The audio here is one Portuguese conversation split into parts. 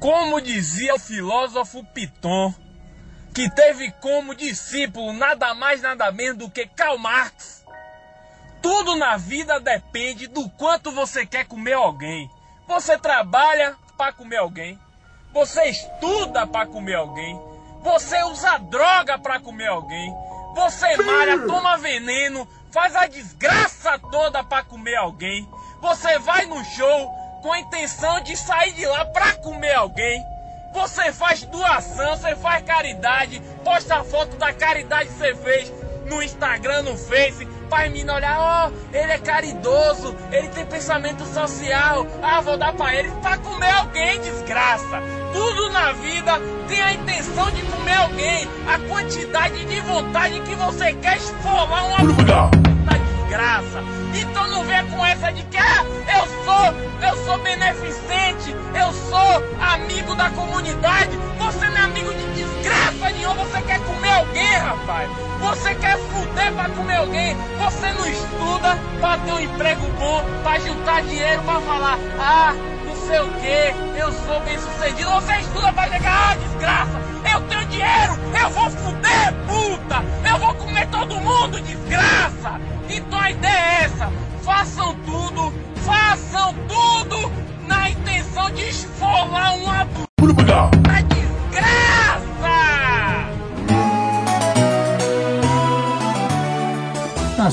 Como dizia o filósofo Piton, que teve como discípulo nada mais nada menos do que Karl Marx, tudo na vida depende do quanto você quer comer alguém. Você trabalha para comer alguém. Você estuda para comer alguém. Você usa droga para comer alguém. Você malha, toma veneno, faz a desgraça toda para comer alguém. Você vai no show com a intenção de sair de lá para comer alguém. Você faz doação, você faz caridade, posta a foto da caridade que você fez no Instagram, no Face, para mim olhar, ó, oh, ele é caridoso, ele tem pensamento social, ah, vou dar para ele para comer alguém, desgraça. Tudo na vida tem a intenção de comer alguém, a quantidade de vontade que você quer esfolar uma desgraça. Então não venha com essa de que ah, eu sou, eu sou beneficente, eu sou amigo da comunidade. Você não é amigo de desgraça nenhuma, você quer comer alguém, rapaz. Você quer fuder pra comer alguém. Você não estuda pra ter um emprego bom, pra juntar dinheiro, pra falar, ah, não sei o que, eu sou bem sucedido. Você estuda pra chegar, ah, desgraça, eu tenho dinheiro, eu vou fuder, puta, eu vou comer todo mundo, desgraça. Então a ideia é essa, façam tudo, façam tudo na intenção de esfolar uma puta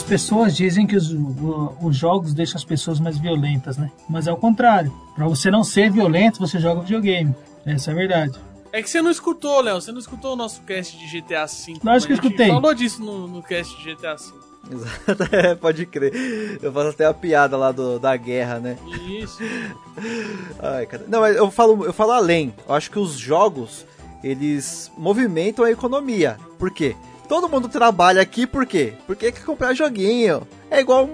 As pessoas dizem que os, os jogos deixam as pessoas mais violentas, né? Mas é o contrário. Para você não ser violento, você joga videogame. Essa é a verdade. É que você não escutou, Léo. Você não escutou o nosso cast de GTA V. Lógico que eu escutei. falou disso no, no cast de GTA V. Exato, é, pode crer. Eu faço até a piada lá do, da guerra, né? Isso. Ai, cara. Não, mas eu falo, eu falo além. Eu acho que os jogos, eles movimentam a economia. Por quê? Todo mundo trabalha aqui por quê? Porque quer comprar joguinho. É igual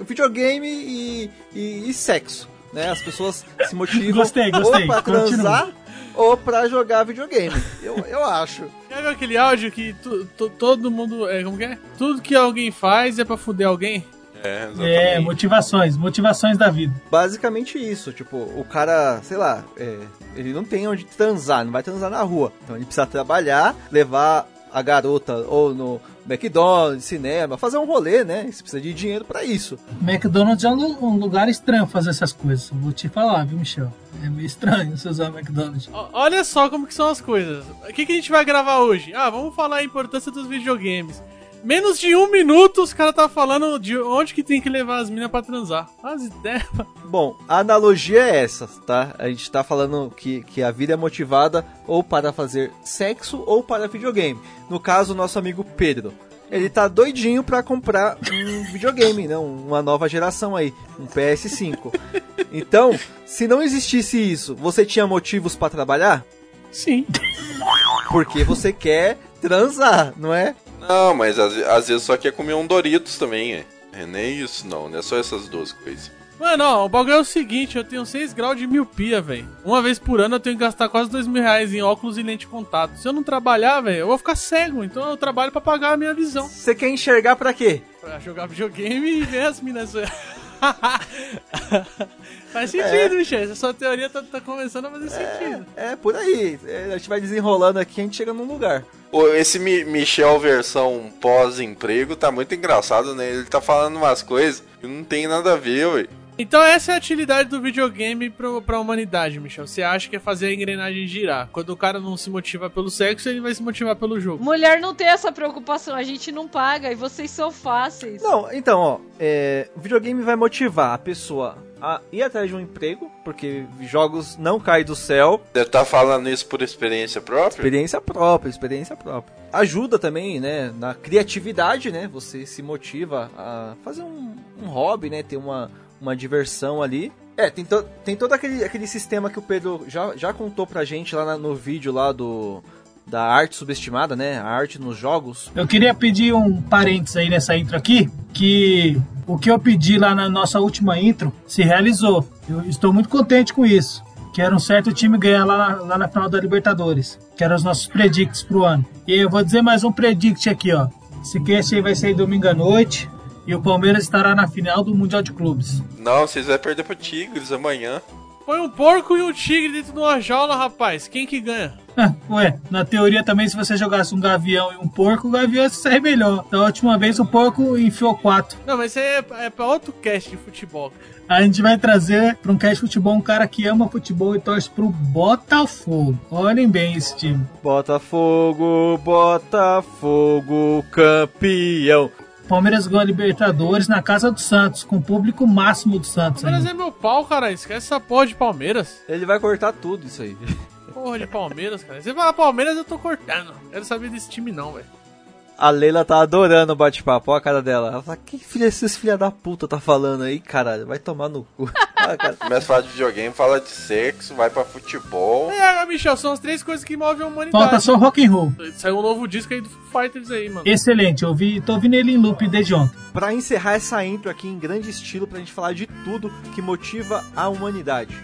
videogame e, e, e sexo. Né? As pessoas se motivam gostei, gostei. ou pra transar ou pra jogar videogame. Eu, eu acho. Já viu aquele áudio que tu, tu, todo mundo. É, como que é? Tudo que alguém faz é pra fuder alguém? É, exatamente. É, motivações, motivações da vida. Basicamente isso, tipo, o cara, sei lá, é, ele não tem onde transar, não vai transar na rua. Então ele precisa trabalhar, levar a garota ou no McDonald's, cinema, fazer um rolê, né? Você precisa de dinheiro para isso. McDonald's é um lugar estranho fazer essas coisas. Vou te falar, viu, Michel? É meio estranho você usar McDonald's. Olha só como que são as coisas. O que, que a gente vai gravar hoje? Ah, vamos falar a importância dos videogames. Menos de um minuto os caras tá falando de onde que tem que levar as minas pra transar. As ideias. Bom, a analogia é essa, tá? A gente tá falando que, que a vida é motivada ou para fazer sexo ou para videogame. No caso, o nosso amigo Pedro. Ele tá doidinho pra comprar um videogame, né? Uma nova geração aí, um PS5. Então, se não existisse isso, você tinha motivos pra trabalhar? Sim. Porque você quer transar, não é? Não, mas às, às vezes só quer comer um Doritos também, é. É nem isso, não, não é só essas duas coisas. Mano, ó, o bagulho é o seguinte, eu tenho 6 graus de miopia, velho. Uma vez por ano eu tenho que gastar quase 2 mil reais em óculos e lente de contato. Se eu não trabalhar, velho, eu vou ficar cego. Então eu trabalho pra pagar a minha visão. Você quer enxergar pra quê? Pra jogar videogame e ver as minas. Faz sentido, Michel. Essa sua teoria tá, tá começando a fazer sentido. É, por aí. É, a gente vai desenrolando aqui, a gente chega num lugar. Pô, esse Mi- Michel versão pós-emprego tá muito engraçado, né? Ele tá falando umas coisas que não tem nada a ver, ué. Então essa é a utilidade do videogame pro, pra humanidade, Michel. Você acha que é fazer a engrenagem girar. Quando o cara não se motiva pelo sexo, ele vai se motivar pelo jogo. Mulher não tem essa preocupação, a gente não paga e vocês são fáceis. Não, então, ó, é, o videogame vai motivar a pessoa a ir atrás de um emprego, porque jogos não caem do céu. Você tá falando isso por experiência própria? Experiência própria, experiência própria. Ajuda também, né, na criatividade, né? Você se motiva a fazer um, um hobby, né? Ter uma, uma diversão ali. É, tem, to- tem todo aquele, aquele sistema que o Pedro já, já contou pra gente lá na- no vídeo lá do da arte subestimada, né? A arte nos jogos. Eu queria pedir um parênteses aí nessa intro aqui, que o que eu pedi lá na nossa última intro se realizou. Eu estou muito contente com isso. Que era um certo time ganhar lá na, lá na final da Libertadores. Que eram os nossos predicts pro ano. E eu vou dizer mais um predict aqui, ó. Esse cast aí vai sair domingo à noite. E o Palmeiras estará na final do Mundial de Clubes. Não, vocês vão perder pro Tigres amanhã. Põe um porco e um tigre dentro de uma jaula, rapaz. Quem que ganha? Ah, Ué, na teoria também, se você jogasse um gavião e um porco, o gavião ia sair melhor. Da última vez, o porco enfiou quatro. Não, mas isso aí é, é pra outro cast de futebol. A gente vai trazer para um cast de futebol um cara que ama futebol e torce pro Botafogo. Olhem bem esse time. Botafogo, Botafogo, campeão. Palmeiras ganhou a Libertadores na casa do Santos, com o público máximo do Santos. Palmeiras ainda. é meu pau, cara. Esquece essa porra de Palmeiras. Ele vai cortar tudo isso aí. Porra de Palmeiras, cara. Você fala Palmeiras, eu tô cortando. Quero saber desse time, não, velho. A Leila tá adorando o bate-papo, olha a cara dela. Ela fala, que filha esses filha da puta tá falando aí, caralho? Vai tomar no cu. Começa a falar de videogame, fala de sexo, vai pra futebol. É, Michel, são as três coisas que movem a humanidade. Falta só rock and roll. Saiu um novo disco aí do Foo Fighters aí, mano. Excelente, eu vi, tô ouvindo ele em loop desde ontem. Pra encerrar essa intro aqui em grande estilo, pra gente falar de tudo que motiva a humanidade.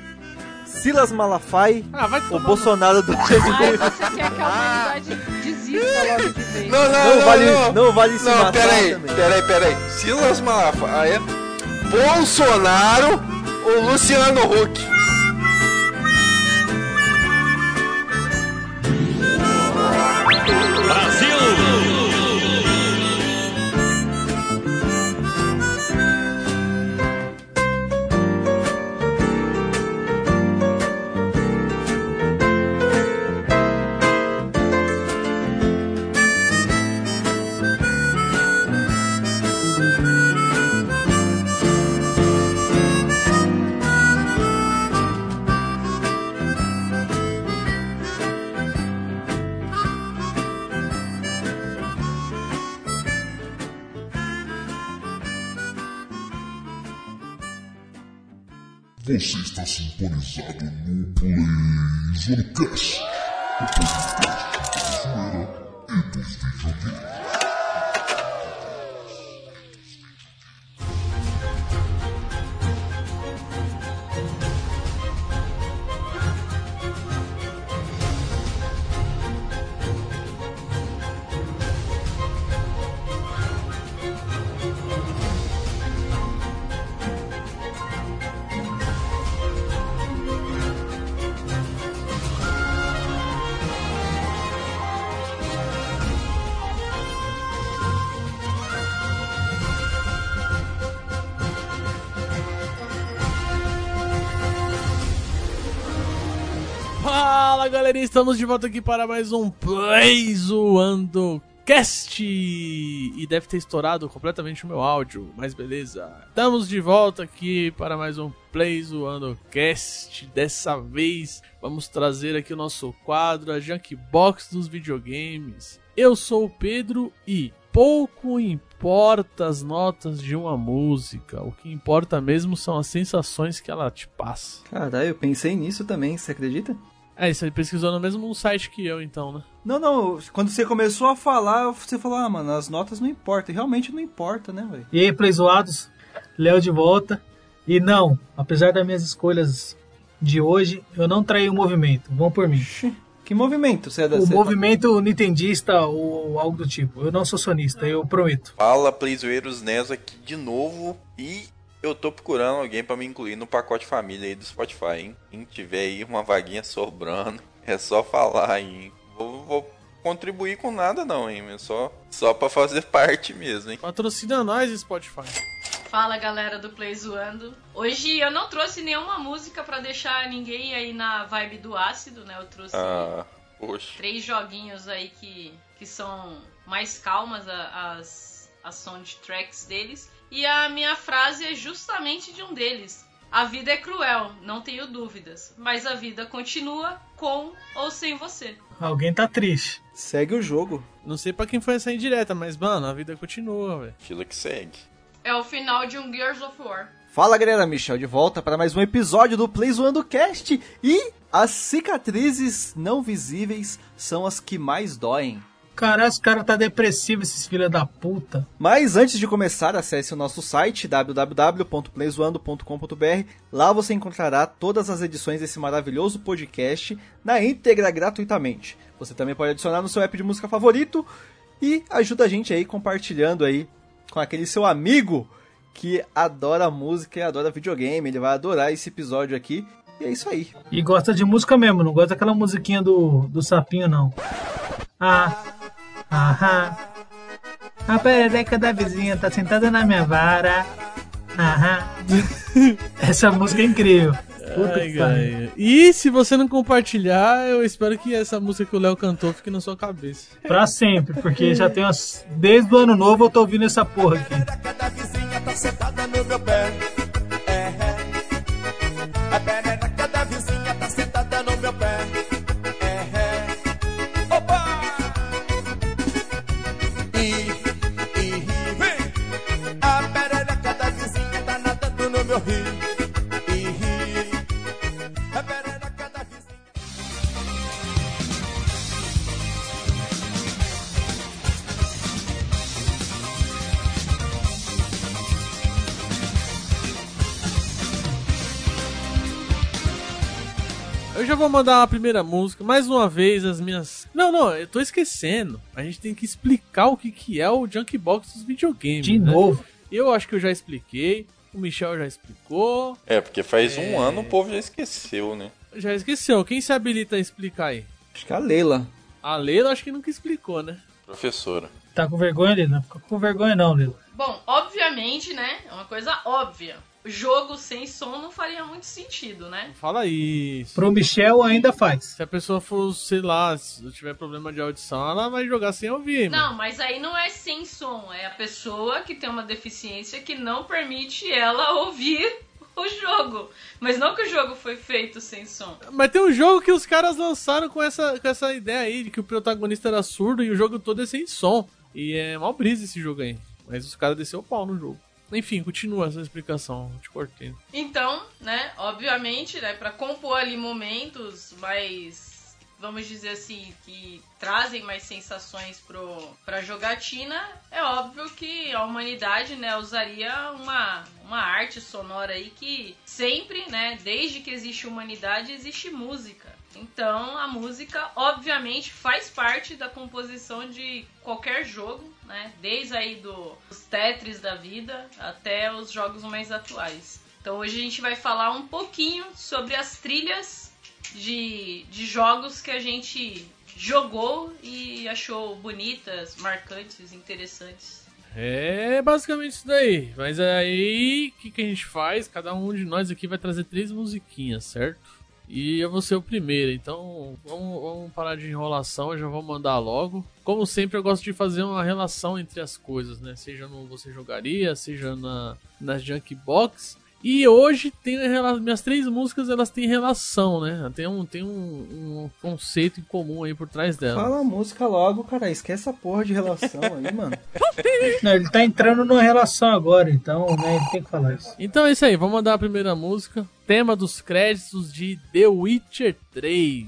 Silas Malafaia, Ah, vai o. Bolsonaro do Ai, você quer que a humanidade desista logo de vez. Não, não, Não não, vale- não. não vale se Não, matar peraí, também. peraí, peraí. Silas Malafaia, Bolsonaro ou Luciano Huck? Você está sintonizado no PlayZonecast, o podcast estamos de volta aqui para mais um Play Zoando Cast. E deve ter estourado completamente o meu áudio, mas beleza. Estamos de volta aqui para mais um Play Zoando Cast. Dessa vez vamos trazer aqui o nosso quadro, a Junkbox dos videogames. Eu sou o Pedro e pouco importa as notas de uma música. O que importa mesmo são as sensações que ela te passa. Caralho, eu pensei nisso também, você acredita? É, você pesquisou no mesmo site que eu, então, né? Não, não, quando você começou a falar, você falou, ah, mano, as notas não importam. Realmente não importa, né, velho? E aí, playzoados, Léo de volta. E não, apesar das minhas escolhas de hoje, eu não traí o movimento. Vão por mim. Que movimento você é da O você tá- movimento nintendista ou algo do tipo. Eu não sou sonista, eu prometo. Fala, Playzoeiros Nes aqui de novo e eu tô procurando alguém pra me incluir no pacote família aí do Spotify, hein? Quem tiver aí uma vaguinha sobrando, é só falar, hein? Vou, vou contribuir com nada não, hein? É Só, só pra fazer parte mesmo, hein? Patrocina nós, Spotify. Fala galera do Play Zoando. Hoje eu não trouxe nenhuma música pra deixar ninguém aí na vibe do ácido, né? Eu trouxe Ah, poxa. três joguinhos aí que, que são mais calmas as, as soundtracks deles. E a minha frase é justamente de um deles. A vida é cruel, não tenho dúvidas, mas a vida continua com ou sem você. Alguém tá triste. Segue o jogo. Não sei pra quem foi essa indireta, mas, mano, a vida continua, velho. Fila que segue. É o final de um Gears of War. Fala galera, Michel de volta para mais um episódio do Play Zoando Cast e as cicatrizes não visíveis são as que mais doem. Caralho, esse cara tá depressivo, esses filha da puta. Mas antes de começar, acesse o nosso site www.playzoando.com.br. Lá você encontrará todas as edições desse maravilhoso podcast na íntegra gratuitamente. Você também pode adicionar no seu app de música favorito e ajuda a gente aí compartilhando aí com aquele seu amigo que adora música e adora videogame. Ele vai adorar esse episódio aqui. E é isso aí. E gosta de música mesmo, não gosta daquela musiquinha do, do sapinho, não. Ah, aham. A perereca da vizinha tá sentada na minha vara. Aham. Essa música é incrível. Puta Ai, que. E se você não compartilhar, eu espero que essa música que o Léo cantou fique na sua cabeça. Pra sempre, porque já tem umas. Desde o ano novo eu tô ouvindo essa porra aqui. da vizinha tá sentada no meu pé. É, é. A perereca da vizinha tá sentada no meu pé. Eu vou mandar a primeira música, mais uma vez as minhas. Não, não, eu tô esquecendo. A gente tem que explicar o que, que é o Junk Box dos videogames. De né? novo. Eu acho que eu já expliquei. O Michel já explicou. É, porque faz um ano o povo já esqueceu, né? Já esqueceu. Quem se habilita a explicar aí? Acho que é a Leila. A Leila acho que nunca explicou, né? Professora. Tá com vergonha? Não fica com vergonha, não, Lila. Bom, obviamente, né? É uma coisa óbvia. Jogo sem som não faria muito sentido, né? Fala isso. Pro Michel ainda faz. Se a pessoa for, sei lá, se tiver problema de audição, ela vai jogar sem ouvir. mano. Não, mas aí não é sem som, é a pessoa que tem uma deficiência que não permite ela ouvir o jogo. Mas não que o jogo foi feito sem som. Mas tem um jogo que os caras lançaram com essa, com essa ideia aí, de que o protagonista era surdo e o jogo todo é sem som. E é mal brisa esse jogo aí. Mas os caras desceu o pau no jogo. Enfim, continua essa explicação, te cortei. Então, né, obviamente, né, para compor ali momentos mais, vamos dizer assim, que trazem mais sensações pro, pra jogatina, é óbvio que a humanidade, né, usaria uma, uma arte sonora aí que sempre, né, desde que existe humanidade, existe música. Então, a música, obviamente, faz parte da composição de qualquer jogo, né? Desde aí do- dos Tetris da vida até os jogos mais atuais. Então, hoje a gente vai falar um pouquinho sobre as trilhas de, de jogos que a gente jogou e achou bonitas, marcantes, interessantes. É basicamente isso daí. Mas aí, o que, que a gente faz? Cada um de nós aqui vai trazer três musiquinhas, certo? E eu vou ser o primeiro, então vamos, vamos parar de enrolação, eu já vou mandar logo. Como sempre, eu gosto de fazer uma relação entre as coisas, né? Seja no Você Jogaria, seja na, nas Junk Box. E hoje tem a minhas três músicas, elas têm relação, né? Tem um, tem um, um conceito em comum aí por trás dela. Fala a música logo, cara. Esquece essa porra de relação aí, mano. Não, ele tá entrando numa relação agora, então, né, ele tem que falar isso. Então é isso aí, vamos mandar a primeira música. Tema dos créditos de The Witcher 3.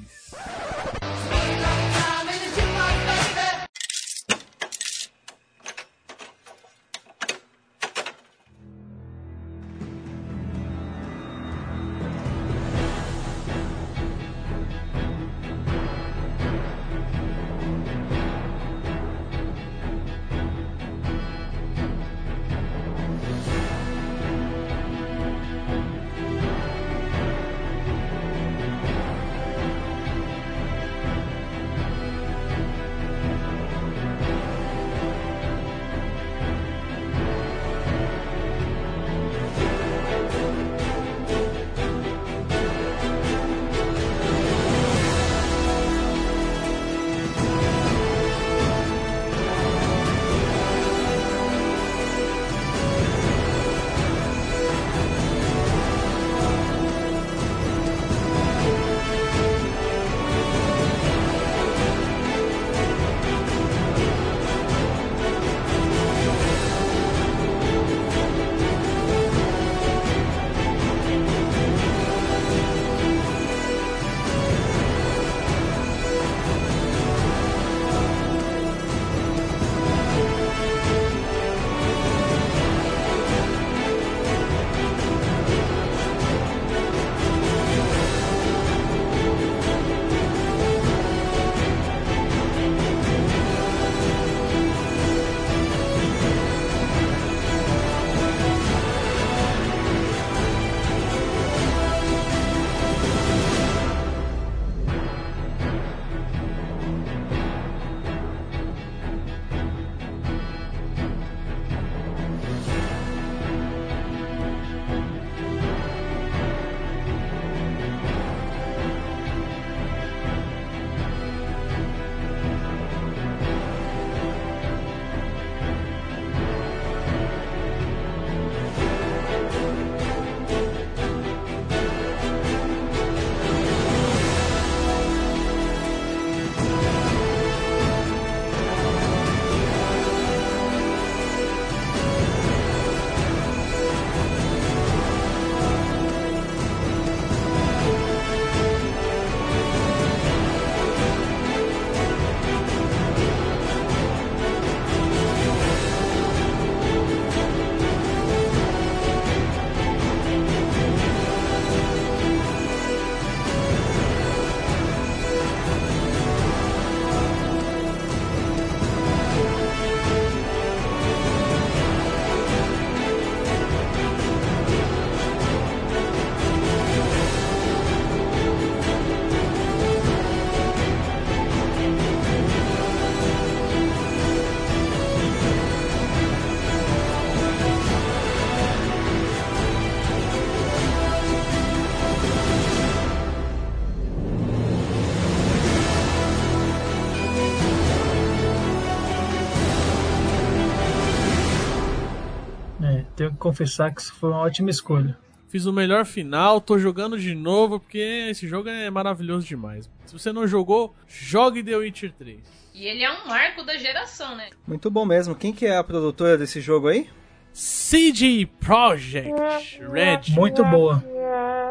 Confessar que isso foi uma ótima escolha. Fiz o melhor final, tô jogando de novo porque esse jogo é maravilhoso demais. Se você não jogou, jogue The Witcher 3. E ele é um marco da geração, né? Muito bom mesmo. Quem que é a produtora desse jogo aí? CD Projekt Red. Muito boa.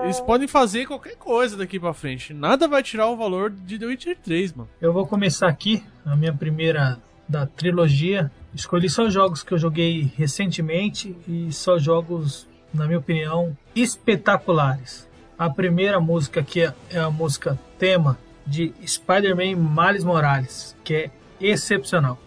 Eles podem fazer qualquer coisa daqui pra frente. Nada vai tirar o valor de The Witcher 3, mano. Eu vou começar aqui a minha primeira da trilogia. Escolhi só jogos que eu joguei recentemente e só jogos, na minha opinião, espetaculares. A primeira música aqui é- a música tema de Spider-Man Miles Morales, que é excepcional.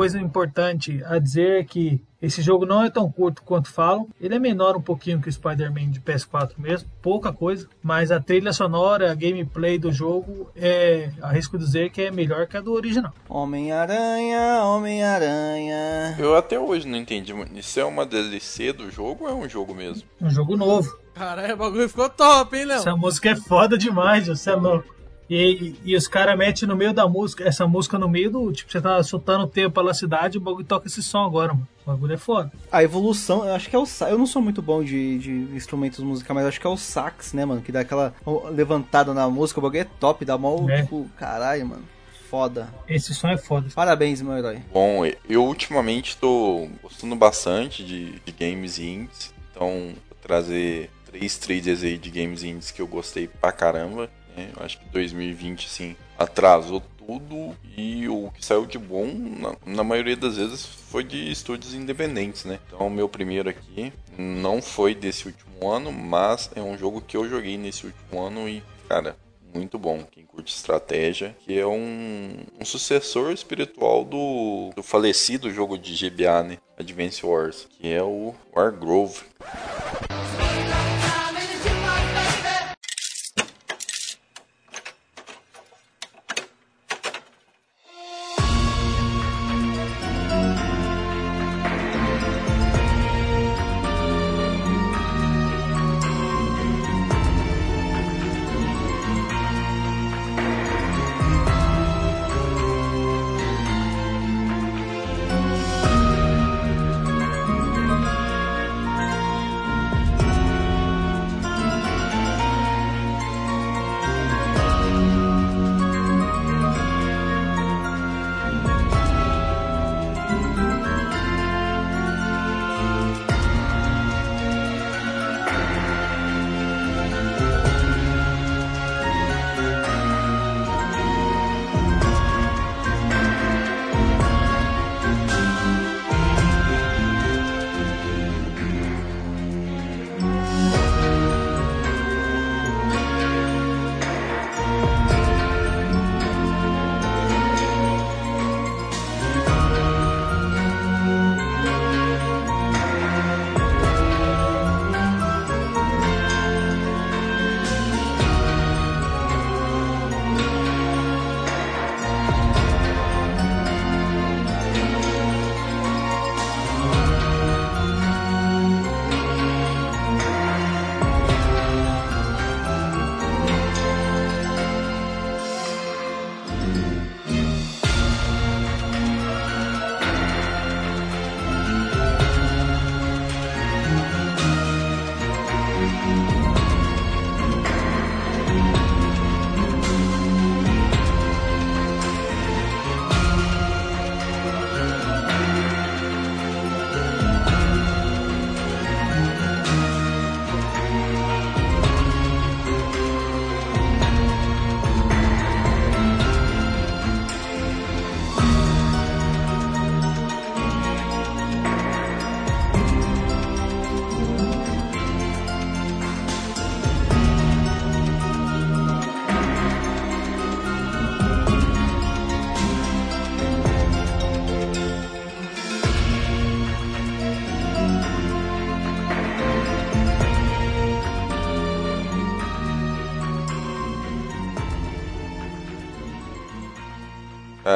Coisa importante a dizer é que esse jogo não é tão curto quanto falam. Ele é menor um pouquinho que o Spider-Man de PS4 mesmo, pouca coisa. Mas a trilha sonora, a gameplay do jogo é, arrisco dizer que é melhor que a do original. Homem-Aranha, Homem-Aranha. Eu até hoje não entendi. muito. Isso é uma DLC do jogo ou é um jogo mesmo? Um jogo novo. Caralho, o bagulho ficou top, hein, Léo? Essa música é foda demais, você é louco. E, e, e os caras metem no meio da música, essa música no meio do. Tipo, você tá soltando o tempo pela cidade e o bagulho toca esse som agora, mano. O bagulho é foda. A evolução, eu acho que é o Eu não sou muito bom de, de instrumentos musicais, mas acho que é o sax, né, mano? Que dá aquela levantada na música, o bagulho é top, dá mó, É. tipo, caralho, mano. Foda. Esse som é foda. Parabéns, meu herói. Bom, eu ultimamente tô gostando bastante de, de games indies, então vou trazer três traders aí de games indies que eu gostei pra caramba. Né? Eu acho que 2020, assim, atrasou tudo e o que saiu de bom, na, na maioria das vezes, foi de estúdios independentes, né? Então, o meu primeiro aqui não foi desse último ano, mas é um jogo que eu joguei nesse último ano e, cara, muito bom. Quem curte estratégia, que é um, um sucessor espiritual do, do falecido jogo de GBA, né? Advance Wars, que é o Wargrove.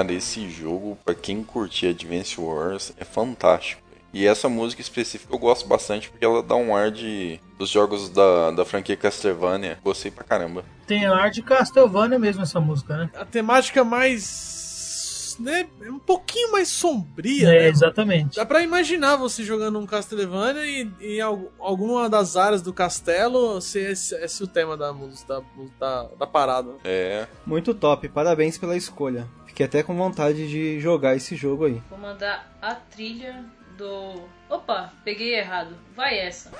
Cara, esse jogo, pra quem curtir Advance Wars, é fantástico. E essa música específica eu gosto bastante porque ela dá um ar de dos jogos da, da franquia Castlevania. Gostei pra caramba. Tem ar de Castlevania mesmo essa música, né? A temática mais. né? é Um pouquinho mais sombria, É, né? exatamente. Dá pra imaginar você jogando um Castlevania e em al- alguma das áreas do castelo ser esse, esse o tema da música, da, da, da parada. É, Muito top, parabéns pela escolha. Fiquei até com vontade de jogar esse jogo aí. Vou mandar a trilha do. Opa, peguei errado. Vai essa.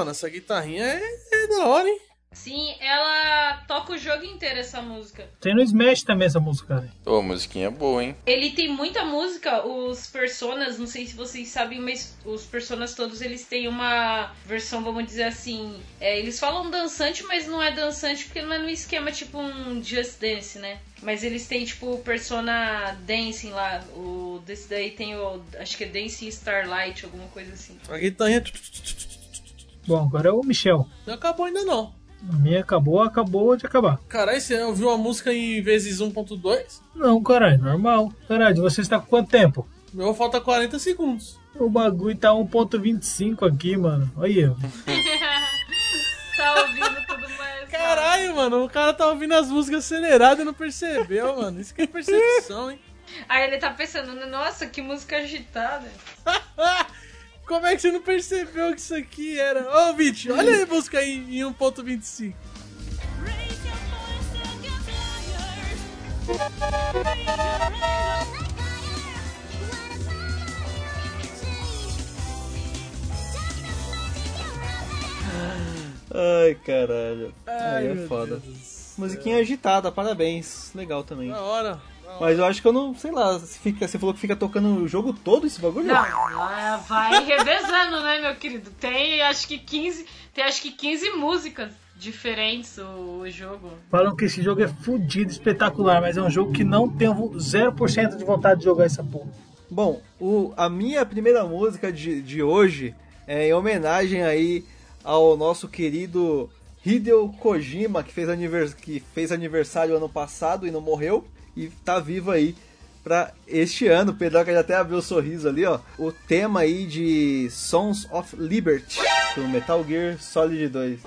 Mano, essa guitarrinha é, é da hora, hein? Sim, ela toca o jogo inteiro essa música. Tem no Smash também essa música, cara. Ô, musiquinha boa, hein? Ele tem muita música, os personas, não sei se vocês sabem, mas os personas todos eles têm uma versão, vamos dizer assim. é, eles falam dançante, mas não é dançante porque não é no esquema tipo um Just Dance, né? Mas eles têm tipo o Persona Dancing lá. O desse daí tem o. Acho que é Dancing Starlight, alguma coisa assim. A guitarrinha. Bom, agora é o Michel. Não acabou ainda não. A minha acabou, acabou de acabar. Caralho, você ouviu a música em vezes 1.2? Não, caralho, normal. Caralho, você está com quanto tempo? Meu falta 40 segundos. O bagulho tá 1.25 aqui, mano. Olha. Tá ouvindo tudo mais. Caralho, mano, o cara tá ouvindo as músicas aceleradas e não percebeu, mano. Isso que é percepção, hein? Aí ele tá pensando, nossa, que música agitada. Como é que você não percebeu que isso aqui era? Ô, Vit, olha a música aí em 1.25. Ai, caralho. Ai, Aí é foda. Musiquinha agitada, parabéns. Legal também. Da hora. Mas eu acho que eu não, sei lá, se fica, você falou que fica tocando o jogo todo esse bagulho? Não, ela vai revezando, né, meu querido? Tem acho que 15. Tem acho que 15 músicas diferentes o, o jogo. Falam que esse jogo é fudido, espetacular, mas é um jogo que não tenho 0% de vontade de jogar essa porra. Bom, o, a minha primeira música de, de hoje é em homenagem aí ao nosso querido Hideo Kojima, que fez, anivers, que fez aniversário ano passado e não morreu, e tá vivo aí pra este ano. O Pedroca já até abriu o sorriso ali, ó. O tema aí de Sons of Liberty, do Metal Gear Solid 2.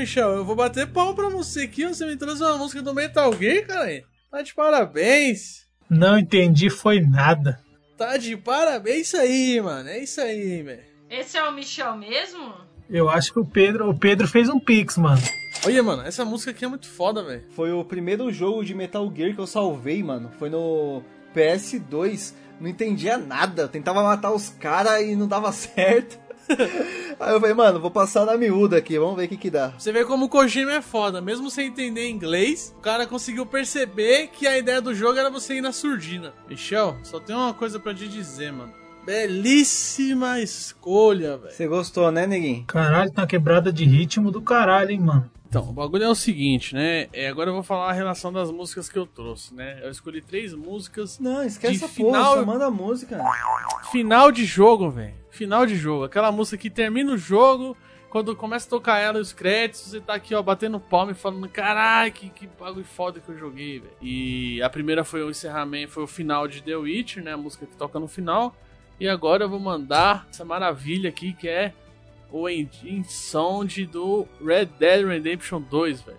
Michel, eu vou bater pau pra você aqui. Você me trouxe uma música do Metal Gear, cara. Tá de parabéns. Não entendi, foi nada. Tá de parabéns. É isso aí, mano. É isso aí, velho. Esse é o Michel mesmo? Eu acho que o Pedro, o Pedro fez um pix, mano. Olha, mano, essa música aqui é muito foda, velho. Foi o primeiro jogo de Metal Gear que eu salvei, mano. Foi no PS2. Não entendia nada. Eu tentava matar os caras e não dava certo. Aí eu falei, mano, vou passar na miúda aqui, vamos ver o que que dá. Você vê como o Kojima é foda. Mesmo sem entender inglês, o cara conseguiu perceber que a ideia do jogo era você ir na surdina. Michel, só tem uma coisa pra te dizer, mano. Belíssima escolha, velho. Você gostou, né, neguinho? Caralho, tá uma quebrada de ritmo do caralho, hein, mano. Então, o bagulho é o seguinte, né? É, agora eu vou falar a relação das músicas que eu trouxe, né? Eu escolhi três músicas. Não, esquece De essa porra, final- só manda a música. Final de jogo, velho. Final de jogo. Aquela música que termina o jogo, quando começa a tocar ela e os créditos, você tá aqui, ó, batendo palma e falando, caralho, que, que bagulho foda que eu joguei, velho. E a primeira foi o encerramento, foi o final de The Witcher, né? A música que toca no final. E agora eu vou mandar essa maravilha aqui que é o Engine Sound do Red Dead Redemption 2, velho.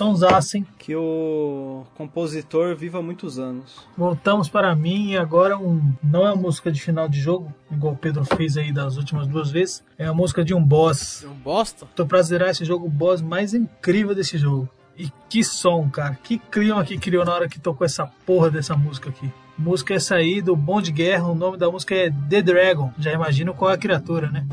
Sonsaço, hein? Que o compositor viva muitos anos. Voltamos para mim e agora um, não é uma música de final de jogo, igual o Pedro fez aí das últimas duas vezes. É a música de um boss. É um bosta? Tô pra zerar esse jogo, o boss mais incrível desse jogo. E que som, cara. Que clima que criou na hora que tocou essa porra dessa música aqui. Música essa aí do Bom de Guerra, o nome da música é The Dragon. Já imagino qual é a criatura, né?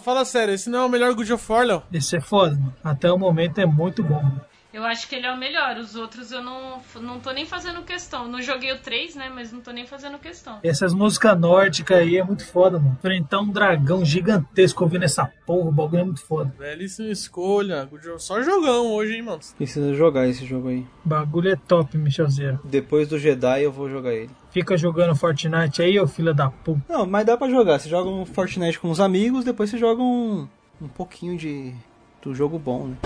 Fala sério, esse não é o melhor God of War, Léo? Esse é foda, mano. Até o momento é muito bom. Eu acho que ele é o melhor. Os outros eu não, não tô nem fazendo questão. Não joguei o 3, né? Mas não tô nem fazendo questão. Essas músicas nórdicas aí é muito foda, mano. Enfrentar um dragão gigantesco ouvindo essa porra, o bagulho é muito foda. Belíssima escolha. Só jogão hoje, hein, mano? Precisa jogar esse jogo aí. O bagulho é top, Michelzeiro. Depois do Jedi eu vou jogar ele. Fica jogando Fortnite aí, ô filha da puta. Não, mas dá pra jogar. Você joga um Fortnite com os amigos, depois você joga um, um pouquinho de do jogo bom, né?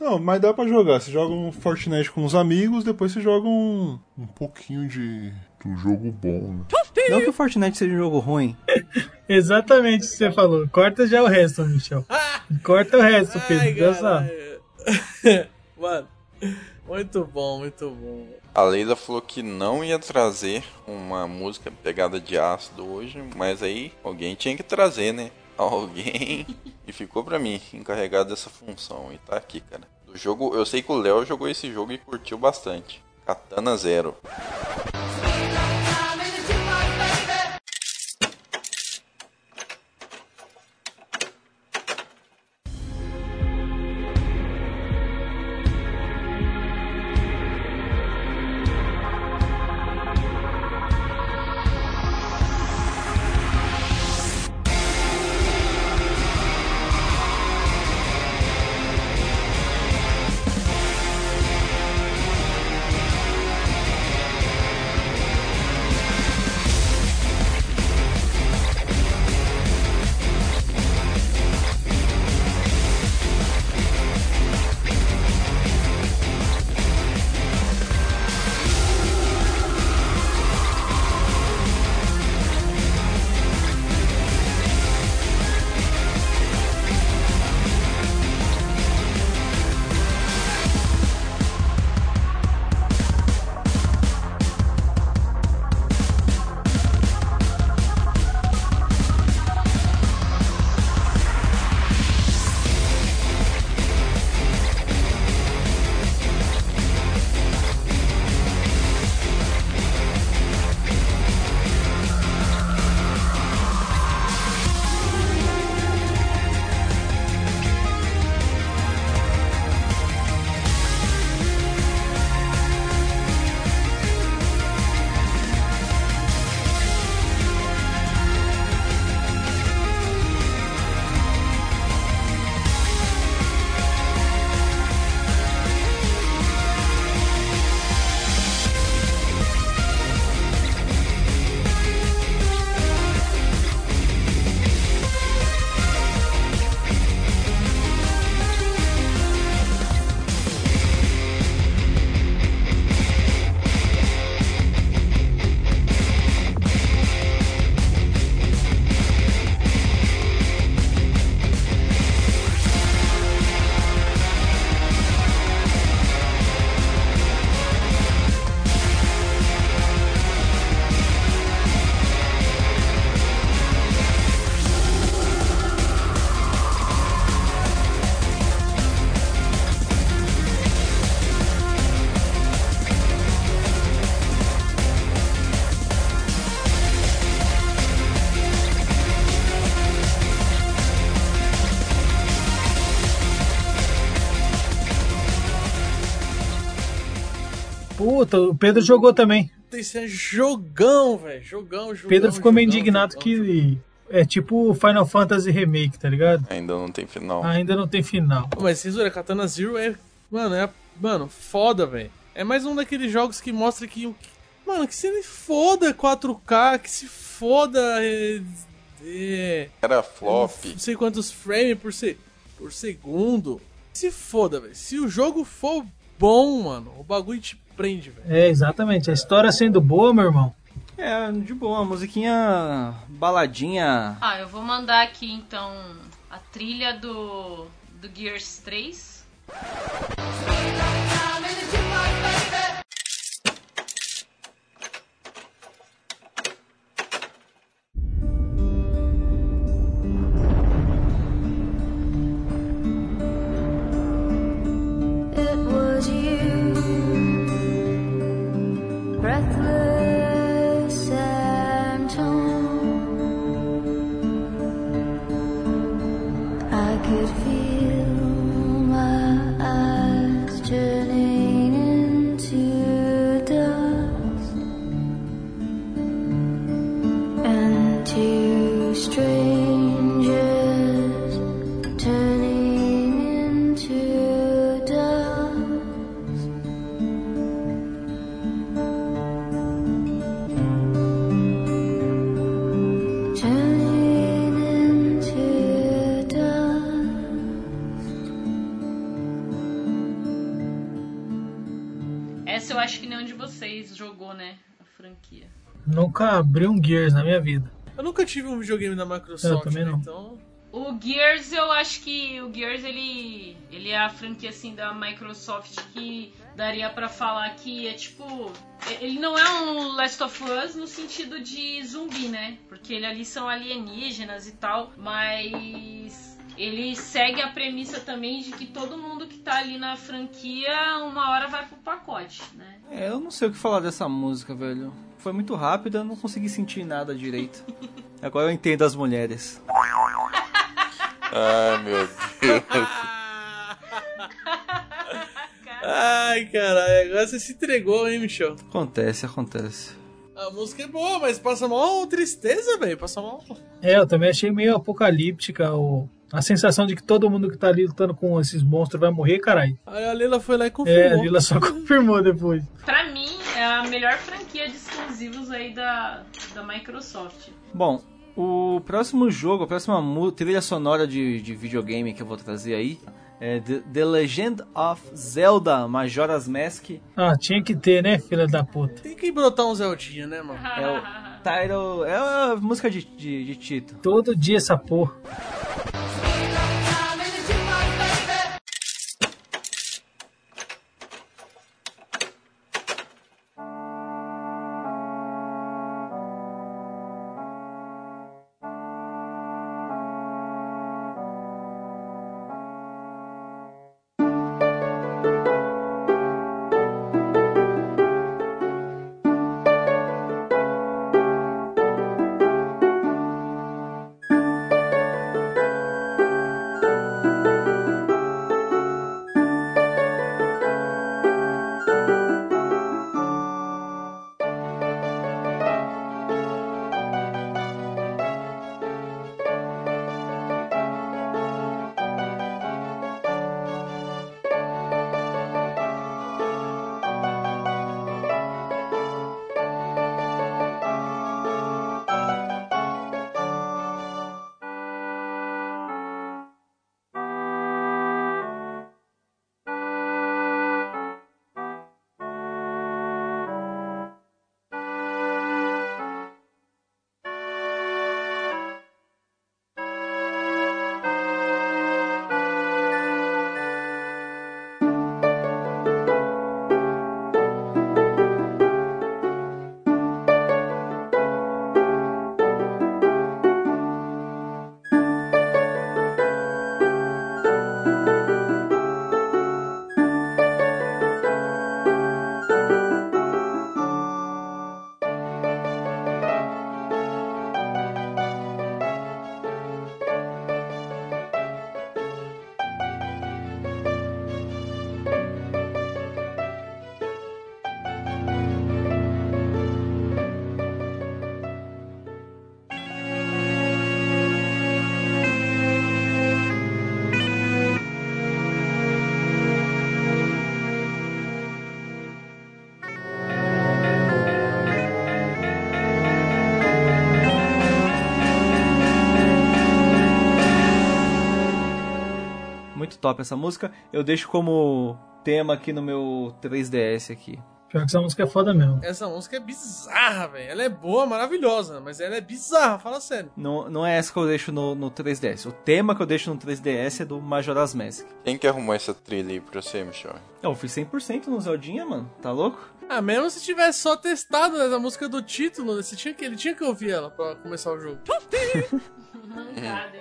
Não, mas dá pra jogar. Você joga um Fortnite com os amigos, depois você joga um. Um pouquinho de. do jogo bom, né? Não que o Fortnite seja um jogo ruim. Exatamente o que você falou. Corta já o resto, Michel. Corta o resto, Pedro. Caralho. Mano, muito bom, muito bom. A Leila falou que não ia trazer uma música pegada de ácido hoje, mas aí alguém tinha que trazer, né? Alguém. e ficou pra mim, encarregado dessa função. E tá aqui, cara. Do jogo, eu sei que o Léo jogou esse jogo e curtiu bastante. Katana Zero. Puta, o Pedro jogou também. Esse é jogão, velho. Jogão, jogão. Pedro ficou meio jogão, indignado jogão. que é tipo o Final Fantasy Remake, tá ligado? Ainda não tem final. Ainda não tem final. Pô, Mas censura, Katana Zero é. Mano, é. Mano, foda, velho. É mais um daqueles jogos que mostra que. o- Mano, que se foda 4K, que se foda. É, é, Era flop. não sei quantos frames por, se, por segundo. Se foda, velho. Se o jogo for bom, mano, o bagulho te prende, velho. É, exatamente. A história sendo boa, meu irmão. É, de boa, musiquinha baladinha. Ah, eu vou mandar aqui então a trilha do, do Gears 3. Gears na minha vida. Eu nunca tive um videogame da Microsoft, Eu também né? não. então. O Gears, eu acho que o Gears ele, ele é a franquia assim da Microsoft que daria pra falar que é tipo, ele não é um Last of Us no sentido de zumbi, né? Porque ele ali são alienígenas e tal, mas ele segue a premissa também de que todo mundo que tá ali na franquia uma hora vai pro pacote, né? É, eu não sei o que falar dessa música, velho. Foi muito rápida, eu não consegui sentir nada direito. Agora eu entendo as mulheres. Ai, meu Deus. Ai, caralho, agora você se entregou, hein, Michel? Acontece, acontece. A música é boa, mas passa mal tristeza, velho. Passa mal. É, eu também achei meio apocalíptica o, a sensação de que todo mundo que tá ali lutando com esses monstros vai morrer, caralho. Aí a Lila foi lá e É, a confirmou. Lila só confirmou depois. Pra mim, é a melhor franquia de exclusivos aí da, da Microsoft. Bom, o próximo jogo, a próxima trilha sonora de, de videogame que eu vou trazer aí é The, The Legend of Zelda Majora's Mask. Ah, tinha que ter, né, filha da puta. Tem que brotar um Zeldinha, né, mano? É o title, é a música de, de, de título. Todo dia essa porra. Top essa música. Eu deixo como tema aqui no meu 3DS aqui. Pior que essa música é foda mesmo. Essa música é bizarra, velho. Ela é boa, maravilhosa, mas ela é bizarra, fala sério. Não, não é essa que eu deixo no, no 3DS. O tema que eu deixo no 3DS é do Majora's Mask. Quem que arrumou essa trilha aí pra você, Michel? Eu fiz 100% no Zeldinha, mano. Tá louco? Ah, mesmo se tivesse só testado essa música do título, você tinha que, ele tinha que ouvir ela pra começar o jogo.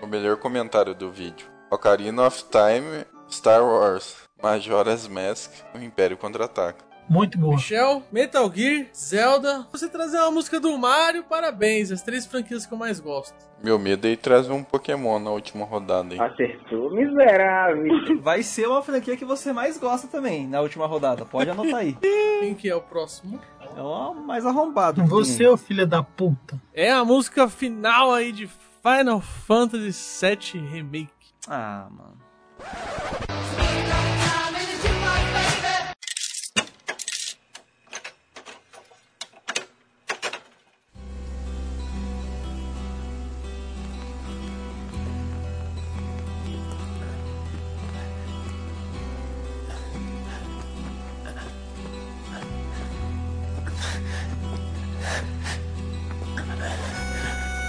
O melhor comentário do vídeo. Ocarina of Time, Star Wars, Majora's Mask, o Império Contra-Ataca. Muito boa. Michel, Metal Gear, Zelda. Você trazer uma música do Mario, parabéns. As três franquias que eu mais gosto. Meu medo é ir trazer um Pokémon na última rodada aí. Acertou, miserável. Vai ser uma franquia que você mais gosta também na última rodada. Pode anotar aí. Quem que é o próximo? É o mais arrombado. Você, tem. ô filha da puta. É a música final aí de Final Fantasy VII Remake. Ah, mano.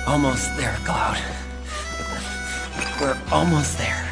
Almost there, almost there.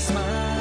smile.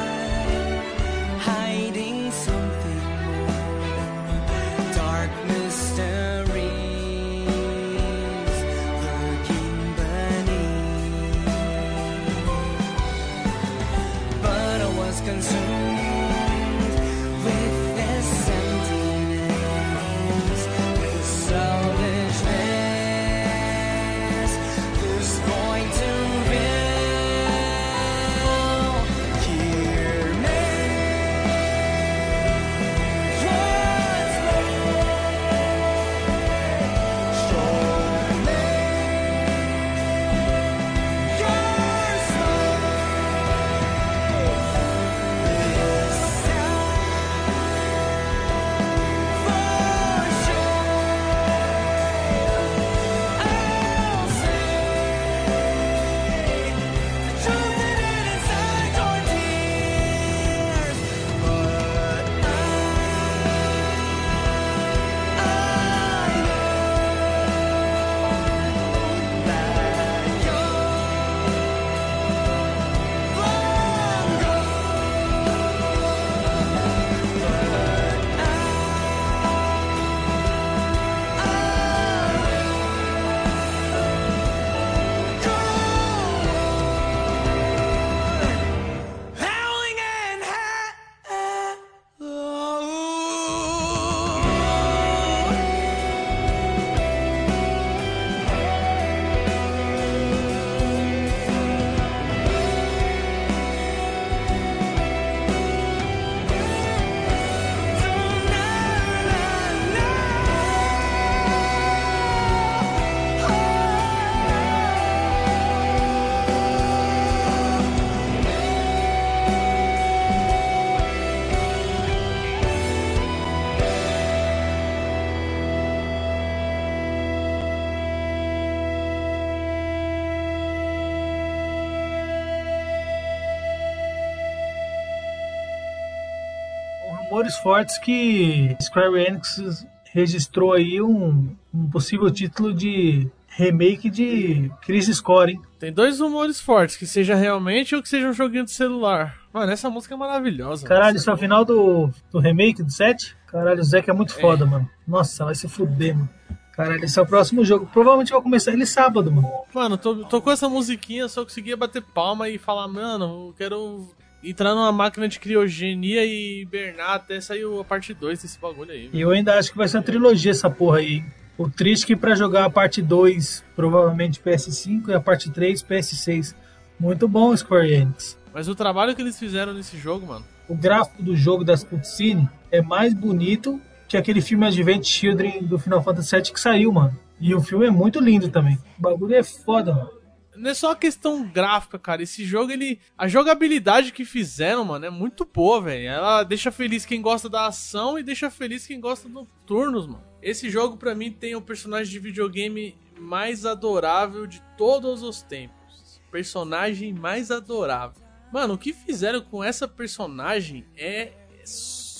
Rumores fortes que Square Enix registrou aí um, um possível título de remake de Crisis Core, hein? Tem dois rumores fortes, que seja realmente ou que seja um joguinho de celular. Mano, essa música é maravilhosa. Caralho, isso é o final do, do remake do 7? Caralho, o Zeke é muito foda, mano. Nossa, vai se fuder, mano. Caralho, esse é o próximo jogo. Provavelmente vai começar ele sábado, mano. Mano, to- tocou essa musiquinha, só conseguia bater palma e falar, mano, eu quero entrar numa máquina de criogenia e hibernar até sair a parte 2 desse bagulho aí. E eu ainda acho que vai ser uma trilogia essa porra aí. O triste que pra jogar a parte 2, provavelmente PS5, e a parte 3, PS6. Muito bom, Square Enix. Mas o trabalho que eles fizeram nesse jogo, mano. O gráfico do jogo das cutscenes é mais bonito que aquele filme Advent Children do Final Fantasy VII que saiu, mano. E o filme é muito lindo também. O bagulho é foda, mano. Não é só a questão gráfica, cara. Esse jogo, ele. A jogabilidade que fizeram, mano, é muito boa, velho. Ela deixa feliz quem gosta da ação e deixa feliz quem gosta dos turnos, mano. Esse jogo, pra mim, tem o personagem de videogame mais adorável de todos os tempos. Personagem mais adorável. Mano, o que fizeram com essa personagem é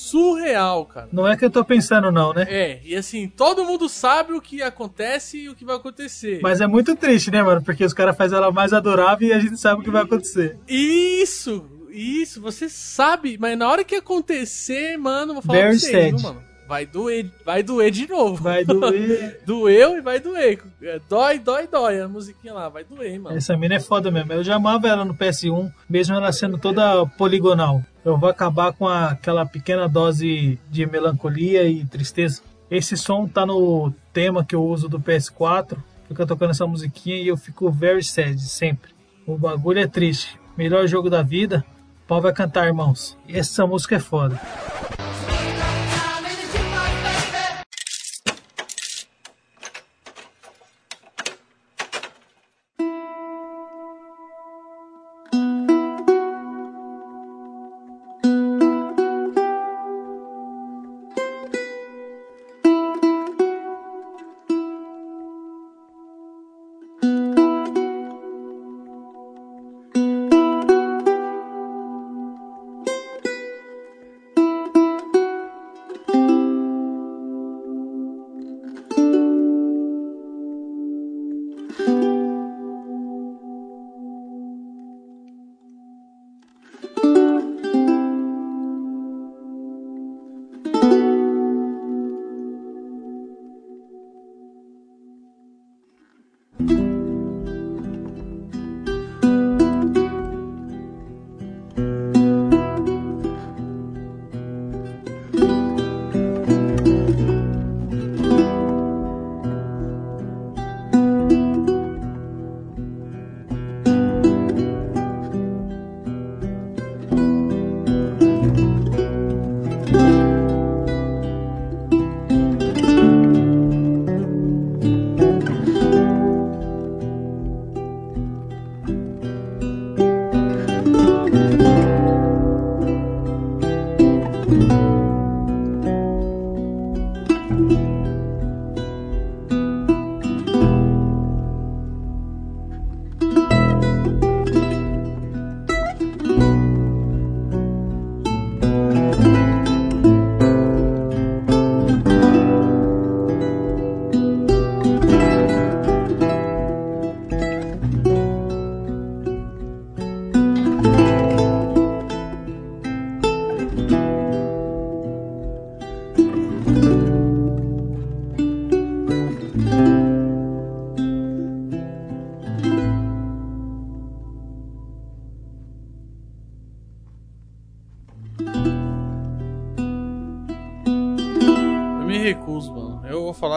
surreal, cara. Não é que eu tô pensando, não, né? É, e assim, todo mundo sabe o que acontece e o que vai acontecer. Mas é muito triste, né, mano? Porque os caras fazem ela mais adorável e a gente sabe o que vai acontecer. Isso, isso, você sabe, mas na hora que acontecer, mano, vou falar Very pra vocês, viu, sad. mano? Vai doer, vai doer de novo. Vai doer. Doeu e vai doer. É, Dói, dói, dói. A musiquinha lá, vai doer, mano. Essa mina é foda mesmo. Eu já amava ela no PS1, mesmo ela sendo toda poligonal. Eu vou acabar com a- aquela pequena dose de melancolia e tristeza. Esse som tá no tema que eu uso do PS4. Fica tocando essa musiquinha e eu fico very sad sempre. O bagulho é triste. Melhor jogo da vida. O pau vai cantar, irmãos. Essa música é foda.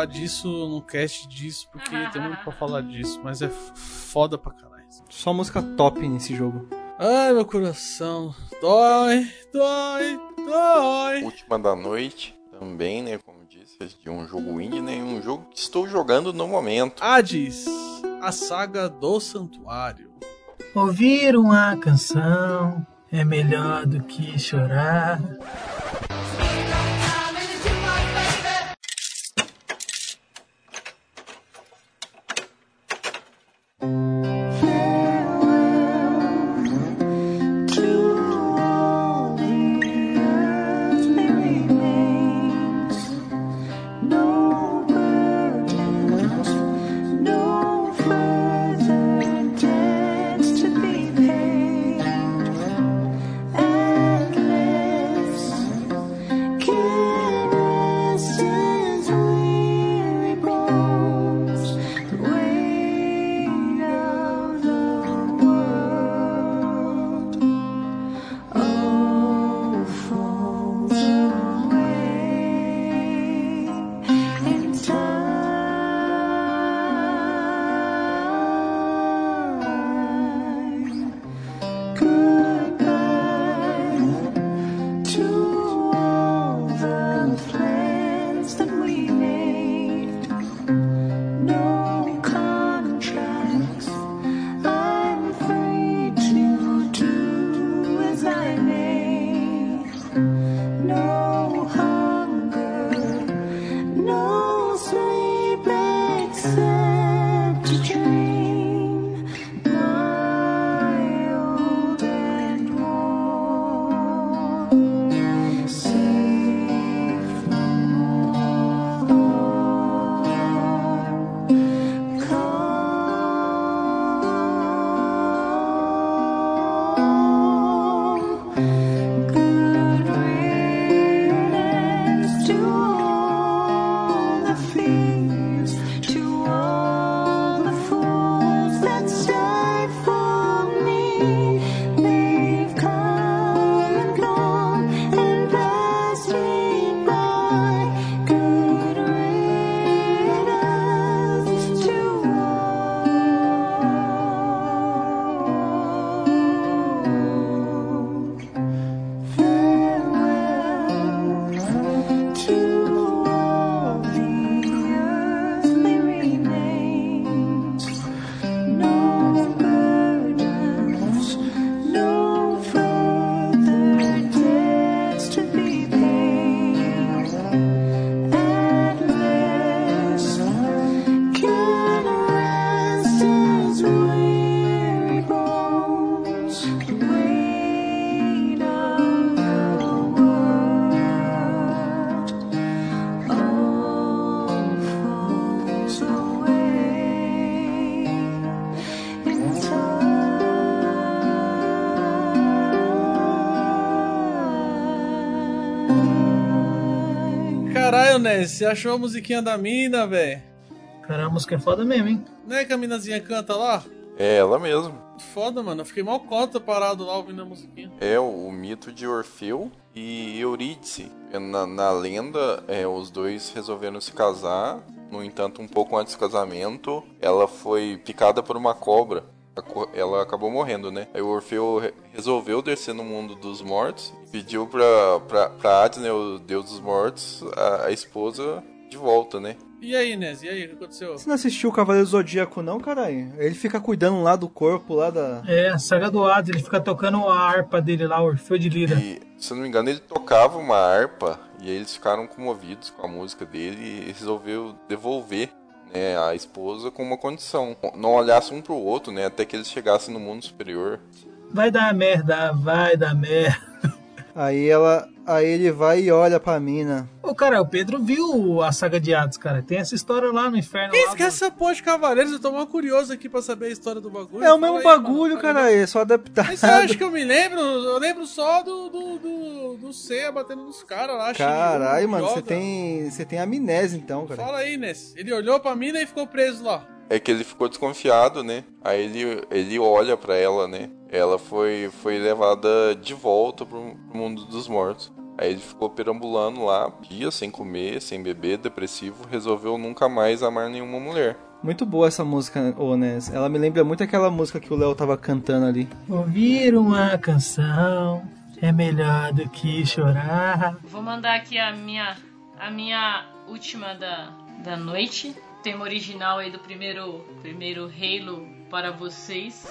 Falar disso no cast disso, porque tem muito pra falar disso, mas é foda pra caralho. Só música top nesse jogo. Ai, meu coração. Dói, dói, dói. Última da noite, também, né? Como disse, de um jogo indie, né? Um jogo que estou jogando no momento. Hades, a saga do santuário. Ouvir uma canção é melhor do que chorar. Ness, você achou a musiquinha da mina, velho? Cara, a música é foda mesmo, hein? Não é que a minazinha canta lá? É ela mesmo. Foda, mano. Eu fiquei mal conta parado lá ouvindo a musiquinha. É o, o mito de Orfeu e Eurídice. É, Na, na lenda, é, os dois resolveram se casar. No entanto, um pouco antes do casamento, ela foi picada por uma cobra. Ela acabou morrendo, né? Aí o Orfeu re- resolveu descer no mundo dos mortos. Pediu pra, pra, pra Hades, né, o deus dos mortos, a, a esposa de volta, né? E aí, Ness? E aí, o que aconteceu? Você não assistiu o Cavaleiro Zodíaco, não, caralho? Ele fica cuidando lá do corpo, lá da. É, a saga do Hades, ele fica tocando a harpa dele lá, o Orfeu de Lira. E, se eu não me engano, ele tocava uma harpa e aí eles ficaram comovidos com a música dele e resolveu devolver né, a esposa com uma condição. Não olhasse um pro outro, né? Até que eles chegassem no mundo superior. Vai dar merda, vai dar merda. Aí ela. Aí ele vai e olha pra mina. Ô, cara, o Pedro viu a saga de Hades, cara. Tem essa história lá no inferno. Quem do- esquece essa porra de Cavaleiros? Eu tô mal curioso aqui pra saber a história do bagulho. É o mesmo aí, bagulho, mano. cara, é só adaptado. Mas você acha que eu me lembro? Eu lembro só do, do, do, do Seiya batendo nos caras lá. Caralho, mano, você tem. Você tem amnésia então, cara. Fala aí, Ness. Ele olhou pra mina e ficou preso lá. É que ele ficou desconfiado, né? Aí ele, ele olha pra ela, né? Ela foi, foi levada de volta pro, pro mundo dos mortos. Aí ele ficou perambulando lá, dias sem comer, sem beber, depressivo, resolveu nunca mais amar nenhuma mulher. Muito boa essa música, ô Nes. Ela me lembra muito aquela música que o Léo tava cantando ali. Ouvir uma canção é melhor do que chorar. Vou mandar aqui a minha, a minha última da, da noite. Tema original aí do primeiro, primeiro Halo para vocês.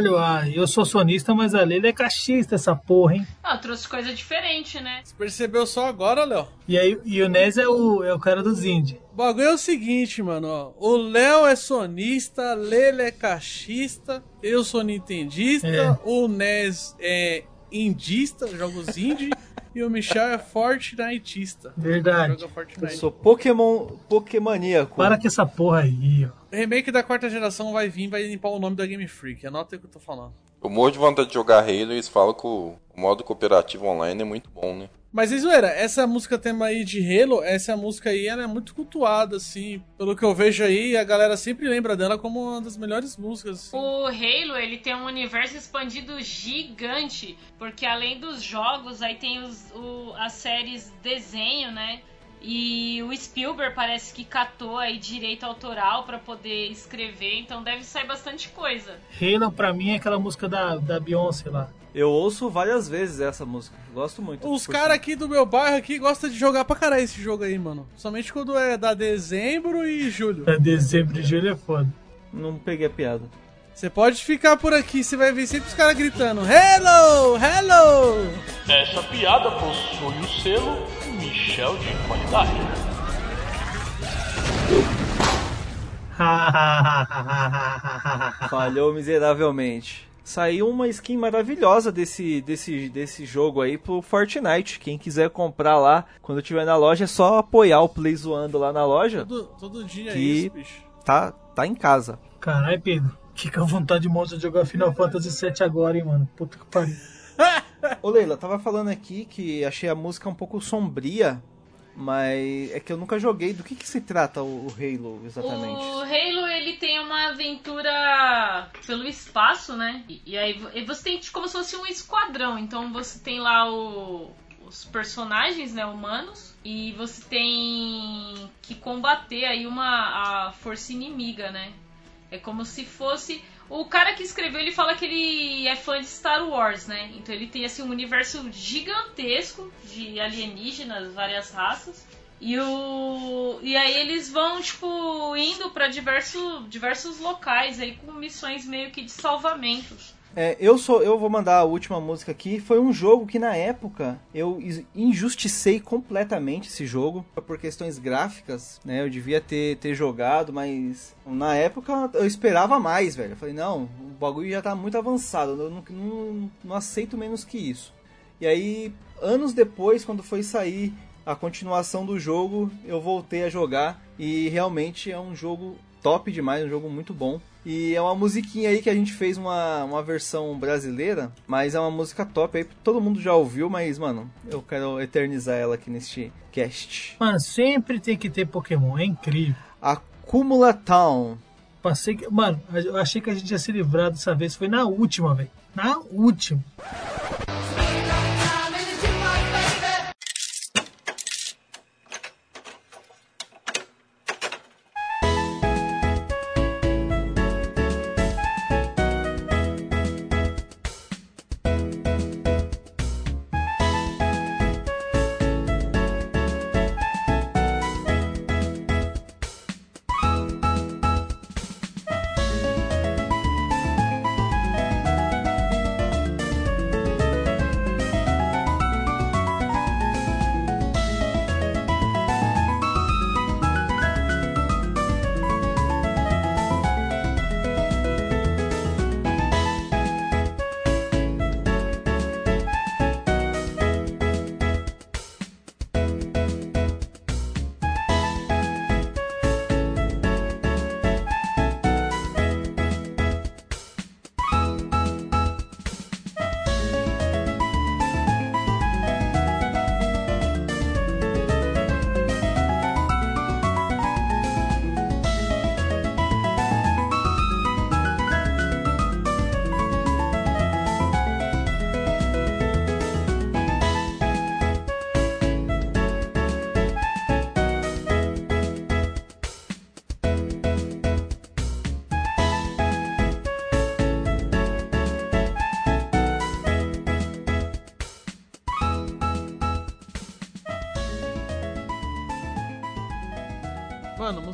Caralho, ah, eu sou sonista, mas a Leila é cachista, essa porra, hein? Ah, trouxe coisa diferente, né? Você percebeu só agora, Léo? E aí, e o Nez é o, é o cara dos indie. O bagulho é o seguinte, mano, ó. O Léo é sonista, Lele é cachista, eu sou nintendista, É. o Nes é indista, jogos indie, e o Michel é fortniteista. Verdade. Joga Eu Fortnite. sou Pokémon Pokémoníaco. Para com essa porra aí, ó. O remake da quarta geração vai vir, vai limpar o nome da Game Freak. Anota aí o que eu tô falando. Eu morro de vontade de jogar Halo e eles falam que o modo cooperativo online é muito bom, né? Mas, Isoeira, essa música tema aí de Halo, essa música aí, ela é muito cultuada, assim. Pelo que eu vejo aí, a galera sempre lembra dela como uma das melhores músicas. assim. O Halo, ele tem um universo expandido gigante, porque além dos jogos, aí tem os, o- as séries desenho, né? E o Spielberg parece que catou aí direito autoral pra poder escrever, então deve sair bastante coisa. Halo pra mim é aquela música da, da Beyoncé lá. Eu ouço várias vezes essa música. Gosto muito. Os caras aqui do meu bairro aqui gostam de jogar pra caralho esse jogo aí, mano. Somente quando é da dezembro e julho. Pra dezembro e julho é foda. Não peguei a piada. Você pode ficar por aqui, você vai ver sempre os caras gritando Hello! Hello! Essa piada possui o selo Michel de qualidade. Falhou miseravelmente. Saiu uma skin maravilhosa desse, desse, desse jogo aí pro Fortnite. Quem quiser comprar lá, quando tiver na loja, é só apoiar o Play Zoando lá na loja. Todo, todo dia é Que- isso, bicho. Tá, tá em casa. Caralho, Pedro. Fica à vontade de monstro de jogar Final Fantasy VII agora, hein, mano. Puta que pariu. Ô Leila, tava falando aqui que achei a música um pouco sombria, mas é que eu nunca joguei. Do que que se trata o, Halo exatamente? O Halo, ele tem uma aventura pelo espaço, né? E, e aí vo- você tem como se fosse um esquadrão. Então você tem lá o- os personagens, né, humanos, e você tem que combater aí uma a força inimiga, né? É como se fosse o cara que escreveu, ele fala que ele é fã de Star Wars, né? Então ele tem assim um universo gigantesco de alienígenas, várias raças. E o e aí eles vão tipo indo pra diversos diversos locais aí com missões meio que de salvamento. É, eu sou, eu vou mandar a última música aqui. Foi um jogo que na época eu injusticei completamente esse jogo por questões gráficas, né? Eu devia ter, ter jogado, mas na época eu esperava mais, velho. Eu falei, não, o bagulho já tá muito avançado, eu não, não, não aceito menos que isso. E aí, anos depois, quando foi sair a continuação do jogo, eu voltei a jogar e realmente é um jogo top demais, um jogo muito bom. E é uma musiquinha aí que a gente fez uma, uma versão brasileira, mas é uma música top aí, todo mundo já ouviu, mas mano, eu quero eternizar ela aqui neste cast. Mano, sempre tem que ter Pokémon, é incrível. Acumula Town. Passei que. Mano, eu achei que a gente ia se livrar dessa vez. Foi na última, velho. Na última.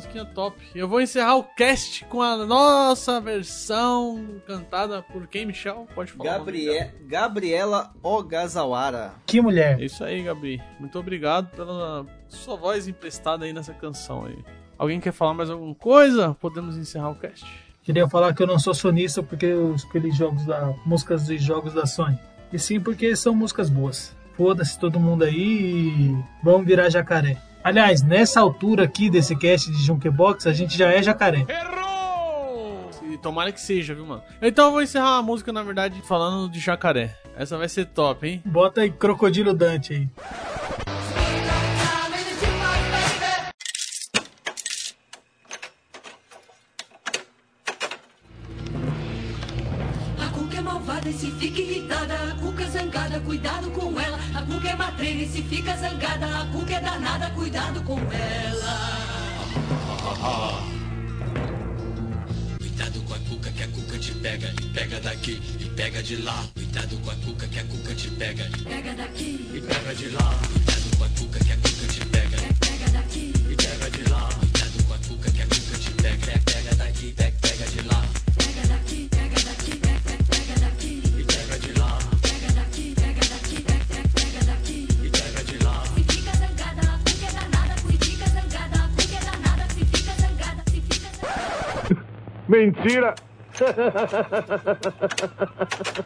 Musiquinha top. Eu vou encerrar o cast com a nossa versão cantada por quem, Michel? Pode falar. o nome Gabrie... Gabriela Ogazawara. Que mulher. É isso aí, Gabi. Muito obrigado pela sua voz emprestada aí nessa canção aí. Alguém quer falar mais alguma coisa? Podemos encerrar o cast. Queria falar que eu não sou sonista porque eu escolhi jogos da, músicas e jogos da Sony. E sim porque são músicas boas. Foda-se todo mundo aí e vamos virar jacaré. Aliás, nessa altura aqui desse cast de Junkebox, a gente já é jacaré. E tomara que seja, viu, mano? Então eu vou encerrar a música, na verdade, falando de jacaré. Essa vai ser top, hein? Bota aí Crocodilo Dante aí. A Cuca é malvada e se fica irritada. A Cuca zangada, cuidado com ela. A Cuca é matreira e se fica zangada. A Cuca é danada, cuidado com ela. Cuidado com a cuca que a cuca te pega e pega daqui e pega de lá. Cuidado com a cuca que a cuca te pega e Pega daqui, e pega de lá. Cuidado com a cuca que a cuca te pega pega daqui, e pega de lá. Cuidado com a cuca que a cuca te pega e pega daqui, pega, pega Mentira!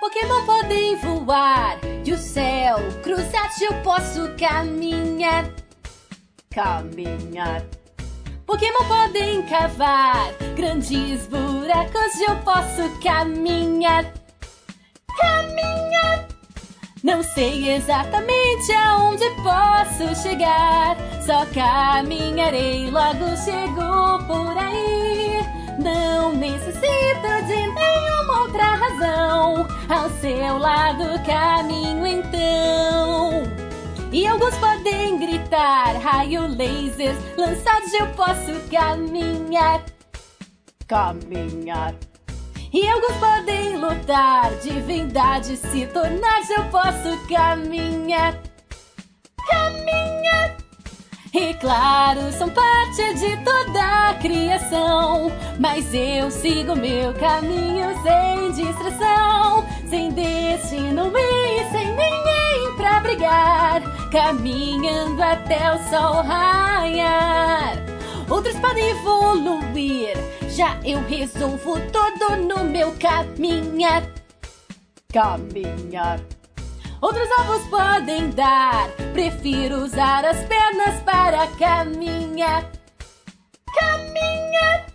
Pokémon podem voar e o céu cruzado eu posso caminhar, caminhar. Pokémon podem cavar grandes buracos eu posso caminhar, caminhar. Não sei exatamente aonde posso chegar, só caminharei logo chego por aí. Não necessito de nenhuma outra razão, ao seu lado caminho então. E alguns podem gritar, raio lasers lançados eu posso caminhar, caminhar. E alguns podem lutar, divindades se tornar eu posso caminhar, caminhar. E claro, são parte de toda a criação. Mas eu sigo meu caminho sem distração, sem destino e sem ninguém pra brigar. Caminhando até o sol raiar. Outros podem evoluir, já eu resolvo tudo no meu caminhar. Caminhar. Outros ovos podem dar. Prefiro usar as pernas para caminhar. Caminhar.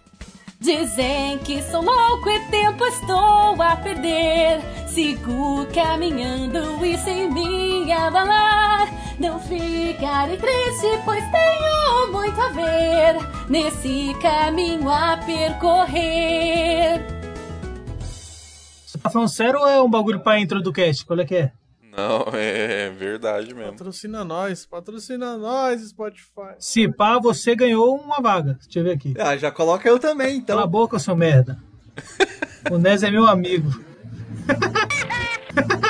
Dizem que sou louco e tempo estou a perder. Sigo caminhando e sem me abalar. Não ficarei triste, pois tenho muito a ver nesse caminho a percorrer. Você tá falando sério ou é um bagulho pra intro do cast? Qual é que é? Não, é verdade mesmo. Patrocina nós, patrocina nós, Spotify. Se pá, você ganhou uma vaga. Deixa eu ver aqui. Ah, já coloca eu também, então. Cala a boca, seu merda. o Nes é meu amigo.